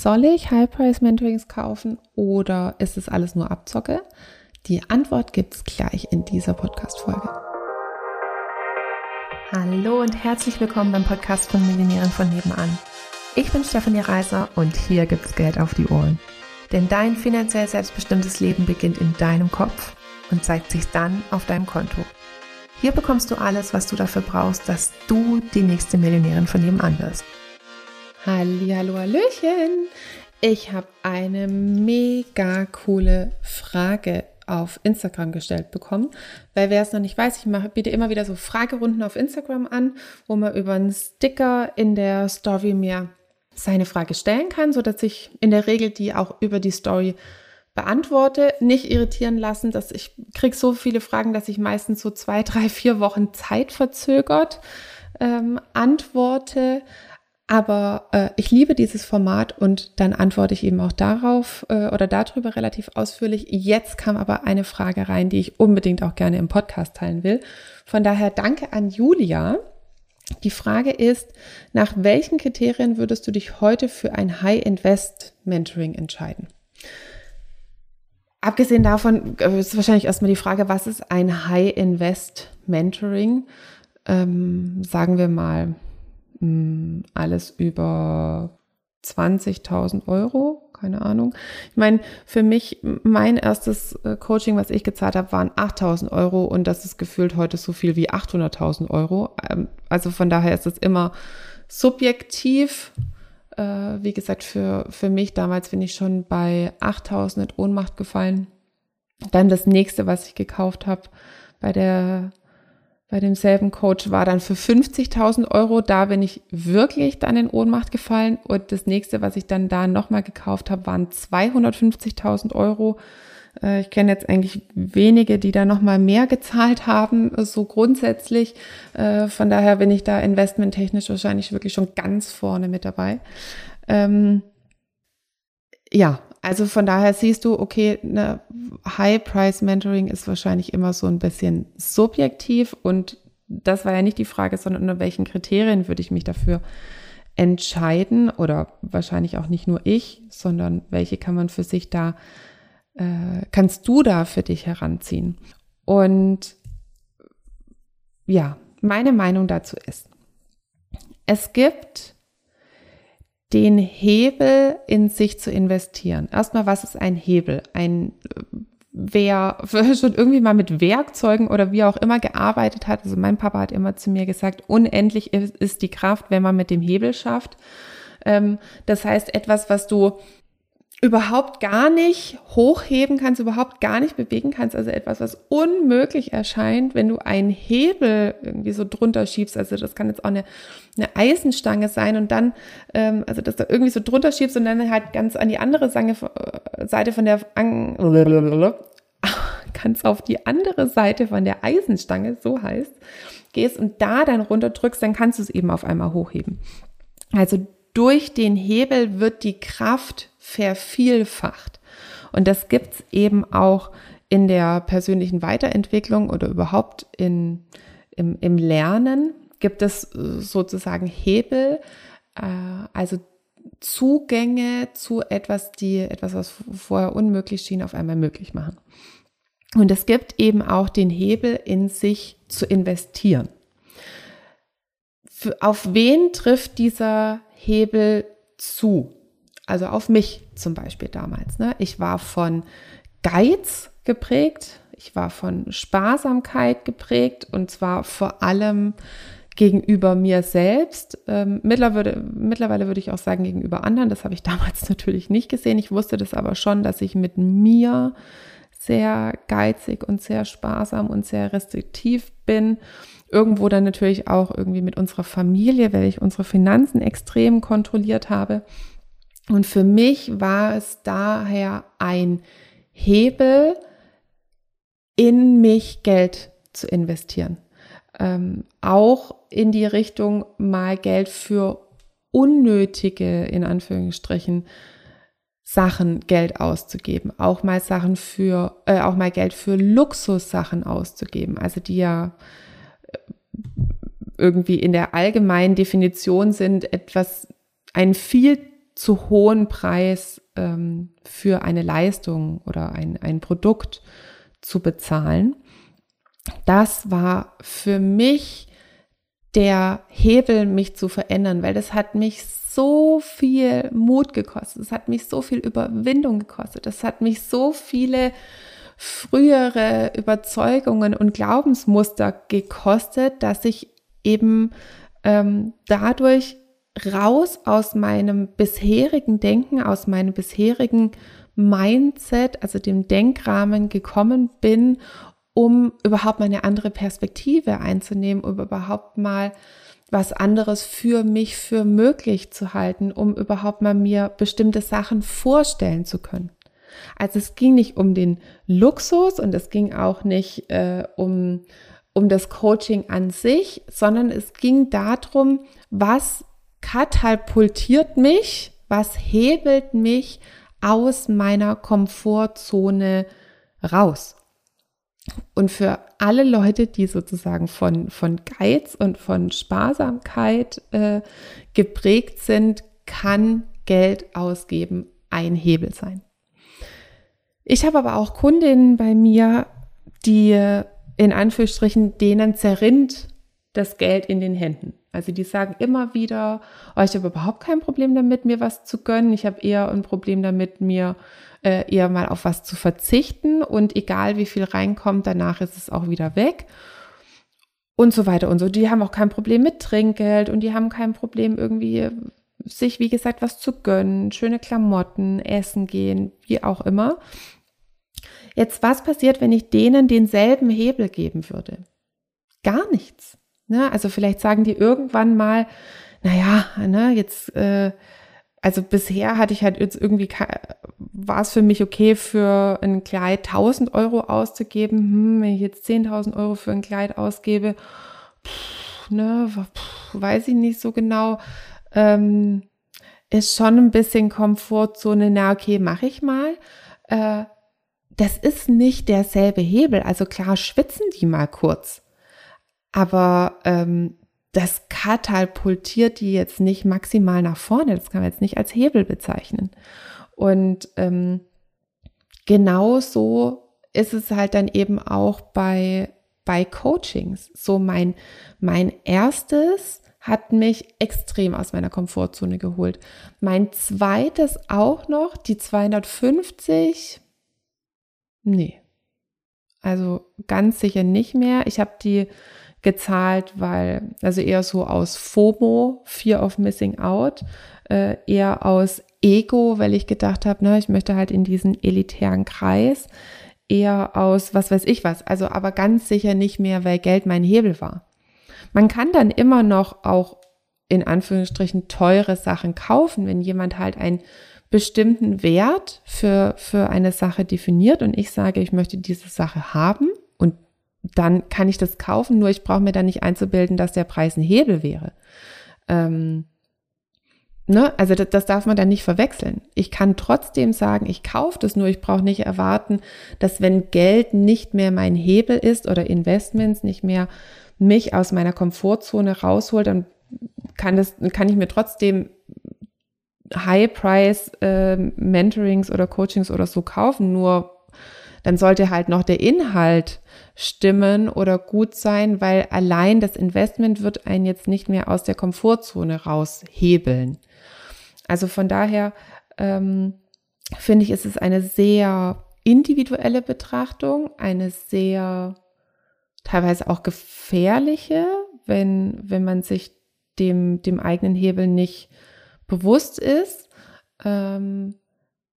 soll ich High-Price-Mentorings kaufen oder ist es alles nur Abzocke? Die Antwort gibt es gleich in dieser Podcast-Folge. Hallo und herzlich willkommen beim Podcast von Millionären von nebenan. Ich bin Stefanie Reiser und hier gibt es Geld auf die Ohren. Denn dein finanziell selbstbestimmtes Leben beginnt in deinem Kopf und zeigt sich dann auf deinem Konto. Hier bekommst du alles, was du dafür brauchst, dass du die nächste Millionärin von nebenan wirst. Hallo, Hallöchen! Ich habe eine mega coole Frage auf Instagram gestellt bekommen, weil wer es noch nicht weiß, ich mache, biete immer wieder so Fragerunden auf Instagram an, wo man über einen Sticker in der Story mir seine Frage stellen kann, so dass ich in der Regel die auch über die Story beantworte. Nicht irritieren lassen, dass ich kriege so viele Fragen, dass ich meistens so zwei, drei, vier Wochen Zeit verzögert ähm, antworte. Aber äh, ich liebe dieses Format und dann antworte ich eben auch darauf äh, oder darüber relativ ausführlich. Jetzt kam aber eine Frage rein, die ich unbedingt auch gerne im Podcast teilen will. Von daher danke an Julia. Die Frage ist, nach welchen Kriterien würdest du dich heute für ein High-Invest-Mentoring entscheiden? Abgesehen davon äh, ist wahrscheinlich erstmal die Frage, was ist ein High-Invest-Mentoring? Ähm, sagen wir mal, hm, alles über 20.000 Euro, keine Ahnung. Ich meine, für mich, mein erstes äh, Coaching, was ich gezahlt habe, waren 8.000 Euro und das ist gefühlt heute so viel wie 800.000 Euro. Ähm, also von daher ist es immer subjektiv. Äh, wie gesagt, für, für mich damals bin ich schon bei 8.000 in Ohnmacht gefallen. Dann das nächste, was ich gekauft habe, bei der bei demselben Coach war dann für 50.000 Euro. Da bin ich wirklich dann in Ohnmacht gefallen. Und das nächste, was ich dann da nochmal gekauft habe, waren 250.000 Euro. Äh, ich kenne jetzt eigentlich wenige, die da nochmal mehr gezahlt haben, so grundsätzlich. Äh, von daher bin ich da investmenttechnisch wahrscheinlich wirklich schon ganz vorne mit dabei. Ähm, ja, also von daher siehst du, okay, eine High-Price-Mentoring ist wahrscheinlich immer so ein bisschen subjektiv und das war ja nicht die Frage, sondern unter welchen Kriterien würde ich mich dafür entscheiden oder wahrscheinlich auch nicht nur ich, sondern welche kann man für sich da, äh, kannst du da für dich heranziehen? Und ja, meine Meinung dazu ist, es gibt den Hebel in sich zu investieren. Erstmal, was ist ein Hebel? Ein wer schon irgendwie mal mit Werkzeugen oder wie auch immer gearbeitet hat, also mein Papa hat immer zu mir gesagt, unendlich ist die Kraft, wenn man mit dem Hebel schafft. Ähm, das heißt, etwas, was du überhaupt gar nicht hochheben kannst, überhaupt gar nicht bewegen kannst. Also etwas, was unmöglich erscheint, wenn du einen Hebel irgendwie so drunter schiebst. Also das kann jetzt auch eine, eine Eisenstange sein und dann, ähm, also dass du irgendwie so drunter schiebst und dann halt ganz an die andere Seite von der, ganz auf die andere Seite von der Eisenstange, so heißt, gehst und da dann runter drückst, dann kannst du es eben auf einmal hochheben. Also durch den Hebel wird die Kraft vervielfacht. Und das gibt's eben auch in der persönlichen Weiterentwicklung oder überhaupt in, im, im Lernen gibt es sozusagen Hebel, äh, also Zugänge zu etwas, die etwas, was vorher unmöglich schien, auf einmal möglich machen. Und es gibt eben auch den Hebel in sich zu investieren. Für, auf wen trifft dieser Hebel zu? Also auf mich zum Beispiel damals. Ne? Ich war von Geiz geprägt, ich war von Sparsamkeit geprägt und zwar vor allem gegenüber mir selbst. Ähm, mittlerweile, mittlerweile würde ich auch sagen gegenüber anderen. Das habe ich damals natürlich nicht gesehen. Ich wusste das aber schon, dass ich mit mir sehr geizig und sehr sparsam und sehr restriktiv bin. Irgendwo dann natürlich auch irgendwie mit unserer Familie, weil ich unsere Finanzen extrem kontrolliert habe. Und für mich war es daher ein Hebel, in mich Geld zu investieren. Ähm, auch in die Richtung mal Geld für unnötige, in Anführungsstrichen, Sachen Geld auszugeben, auch mal Sachen für, äh, auch mal Geld für Luxussachen auszugeben, also die ja äh, irgendwie in der allgemeinen Definition sind etwas, ein viel zu hohen Preis ähm, für eine Leistung oder ein, ein Produkt zu bezahlen. Das war für mich der Hebel, mich zu verändern, weil das hat mich so viel Mut gekostet, es hat mich so viel Überwindung gekostet, es hat mich so viele frühere Überzeugungen und Glaubensmuster gekostet, dass ich eben ähm, dadurch raus aus meinem bisherigen Denken, aus meinem bisherigen Mindset, also dem Denkrahmen gekommen bin, um überhaupt mal eine andere Perspektive einzunehmen, um überhaupt mal was anderes für mich für möglich zu halten, um überhaupt mal mir bestimmte Sachen vorstellen zu können. Also es ging nicht um den Luxus und es ging auch nicht äh, um, um das Coaching an sich, sondern es ging darum, was katapultiert mich, was hebelt mich aus meiner Komfortzone raus. Und für alle Leute, die sozusagen von, von Geiz und von Sparsamkeit äh, geprägt sind, kann Geld ausgeben ein Hebel sein. Ich habe aber auch Kundinnen bei mir, die in Anführungsstrichen, denen zerrinnt das Geld in den Händen. Also die sagen immer wieder, oh, ich habe überhaupt kein Problem damit, mir was zu gönnen. Ich habe eher ein Problem damit, mir äh, eher mal auf was zu verzichten. Und egal wie viel reinkommt, danach ist es auch wieder weg. Und so weiter und so. Die haben auch kein Problem mit Trinkgeld und die haben kein Problem irgendwie sich, wie gesagt, was zu gönnen, schöne Klamotten, essen gehen, wie auch immer. Jetzt, was passiert, wenn ich denen denselben Hebel geben würde? Gar nichts. Ne? Also vielleicht sagen die irgendwann mal, naja, ne, jetzt, äh, also bisher hatte ich halt jetzt irgendwie, war es für mich okay, für ein Kleid 1000 Euro auszugeben. Hm, wenn ich jetzt 10.000 Euro für ein Kleid ausgebe, pff, ne, pff, weiß ich nicht so genau. Ähm, ist schon ein bisschen Komfortzone, na okay, mache ich mal. Äh, das ist nicht derselbe Hebel. Also klar schwitzen die mal kurz, aber ähm, das katapultiert die jetzt nicht maximal nach vorne. Das kann man jetzt nicht als Hebel bezeichnen. Und ähm, genauso ist es halt dann eben auch bei, bei Coachings. So mein, mein erstes hat mich extrem aus meiner Komfortzone geholt. Mein zweites auch noch, die 250, nee. Also ganz sicher nicht mehr. Ich habe die gezahlt, weil, also eher so aus FOMO, Fear of Missing Out, äh, eher aus Ego, weil ich gedacht habe, ne, ich möchte halt in diesen elitären Kreis, eher aus was weiß ich was, also aber ganz sicher nicht mehr, weil Geld mein Hebel war. Man kann dann immer noch auch in Anführungsstrichen teure Sachen kaufen, wenn jemand halt einen bestimmten Wert für, für eine Sache definiert und ich sage, ich möchte diese Sache haben dann kann ich das kaufen, nur ich brauche mir dann nicht einzubilden, dass der Preis ein Hebel wäre. Ähm, ne? Also das, das darf man dann nicht verwechseln. Ich kann trotzdem sagen, ich kaufe das, nur ich brauche nicht erwarten, dass wenn Geld nicht mehr mein Hebel ist oder Investments nicht mehr mich aus meiner Komfortzone rausholt, dann kann, das, kann ich mir trotzdem High-Price äh, Mentorings oder Coachings oder so kaufen, nur dann sollte halt noch der Inhalt stimmen oder gut sein, weil allein das Investment wird einen jetzt nicht mehr aus der Komfortzone raushebeln. Also von daher ähm, finde ich, ist es eine sehr individuelle Betrachtung, eine sehr teilweise auch gefährliche, wenn, wenn man sich dem, dem eigenen Hebel nicht bewusst ist. Ähm,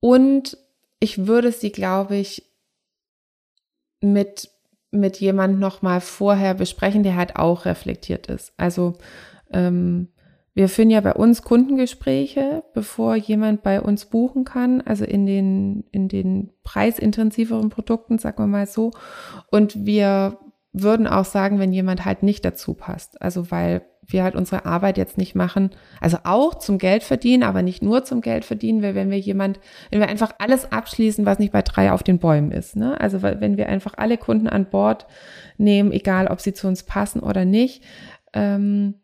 und ich würde sie, glaube ich, mit, mit jemand noch mal vorher besprechen, der halt auch reflektiert ist. Also ähm, wir führen ja bei uns Kundengespräche, bevor jemand bei uns buchen kann, also in den, in den preisintensiveren Produkten, sagen wir mal so. Und wir würden auch sagen, wenn jemand halt nicht dazu passt. Also weil wir halt unsere Arbeit jetzt nicht machen, also auch zum Geld verdienen, aber nicht nur zum Geld verdienen, weil wenn wir jemand, wenn wir einfach alles abschließen, was nicht bei drei auf den Bäumen ist, ne? Also wenn wir einfach alle Kunden an Bord nehmen, egal ob sie zu uns passen oder nicht, ähm,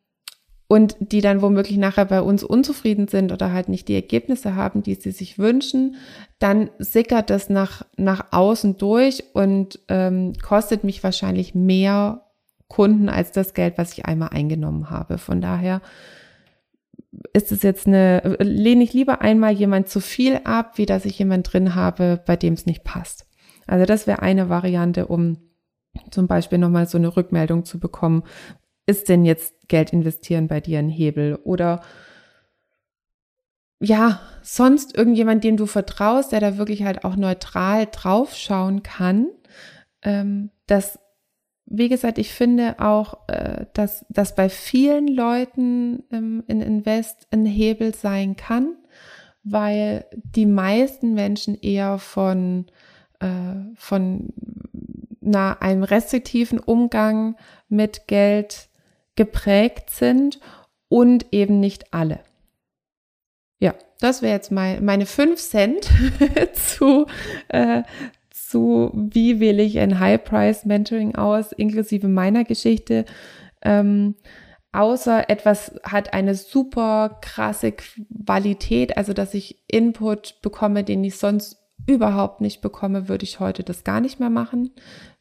und die dann womöglich nachher bei uns unzufrieden sind oder halt nicht die Ergebnisse haben, die sie sich wünschen, dann sickert das nach, nach außen durch und ähm, kostet mich wahrscheinlich mehr Kunden als das Geld, was ich einmal eingenommen habe. Von daher ist es jetzt eine, lehne ich lieber einmal jemand zu viel ab, wie dass ich jemand drin habe, bei dem es nicht passt. Also das wäre eine Variante, um zum Beispiel nochmal so eine Rückmeldung zu bekommen. Ist denn jetzt Geld investieren bei dir ein Hebel? Oder ja, sonst irgendjemand, dem du vertraust, der da wirklich halt auch neutral draufschauen kann. Ähm, das wie gesagt, ich finde auch, äh, dass, dass bei vielen Leuten ähm, in Invest ein Hebel sein kann, weil die meisten Menschen eher von, äh, von na, einem restriktiven Umgang mit Geld geprägt sind und eben nicht alle. Ja, das wäre jetzt mein, meine fünf Cent zu, äh, zu, wie wähle ich ein High-Price-Mentoring aus, inklusive meiner Geschichte. Ähm, außer etwas hat eine super krasse Qualität, also dass ich Input bekomme, den ich sonst überhaupt nicht bekomme, würde ich heute das gar nicht mehr machen.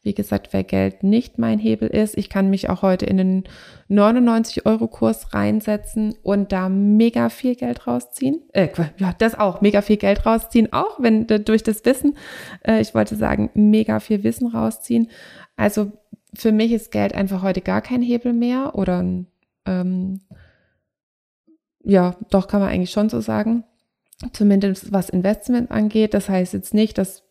Wie gesagt, wer Geld nicht mein Hebel ist, ich kann mich auch heute in den 99-Euro-Kurs reinsetzen und da mega viel Geld rausziehen. Äh, ja, das auch, mega viel Geld rausziehen, auch wenn durch das Wissen, äh, ich wollte sagen, mega viel Wissen rausziehen. Also für mich ist Geld einfach heute gar kein Hebel mehr oder ähm, ja, doch kann man eigentlich schon so sagen. Zumindest was Investment angeht. Das heißt jetzt nicht, dass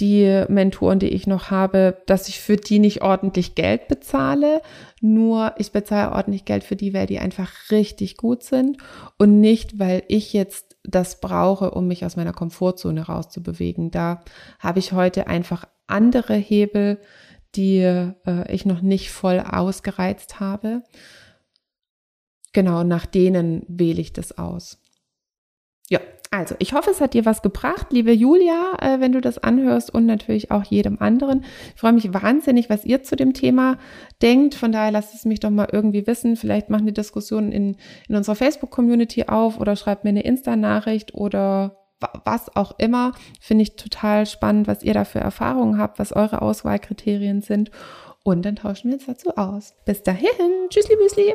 die Mentoren, die ich noch habe, dass ich für die nicht ordentlich Geld bezahle. Nur ich bezahle ordentlich Geld für die, weil die einfach richtig gut sind und nicht, weil ich jetzt das brauche, um mich aus meiner Komfortzone rauszubewegen. Da habe ich heute einfach andere Hebel, die äh, ich noch nicht voll ausgereizt habe. Genau, nach denen wähle ich das aus. Ja, also, ich hoffe, es hat dir was gebracht, liebe Julia, äh, wenn du das anhörst und natürlich auch jedem anderen. Ich freue mich wahnsinnig, was ihr zu dem Thema denkt. Von daher lasst es mich doch mal irgendwie wissen. Vielleicht machen die Diskussionen in, in unserer Facebook-Community auf oder schreibt mir eine Insta-Nachricht oder was auch immer. Finde ich total spannend, was ihr da für Erfahrungen habt, was eure Auswahlkriterien sind. Und dann tauschen wir uns dazu aus. Bis dahin. Tschüssli, Büsli.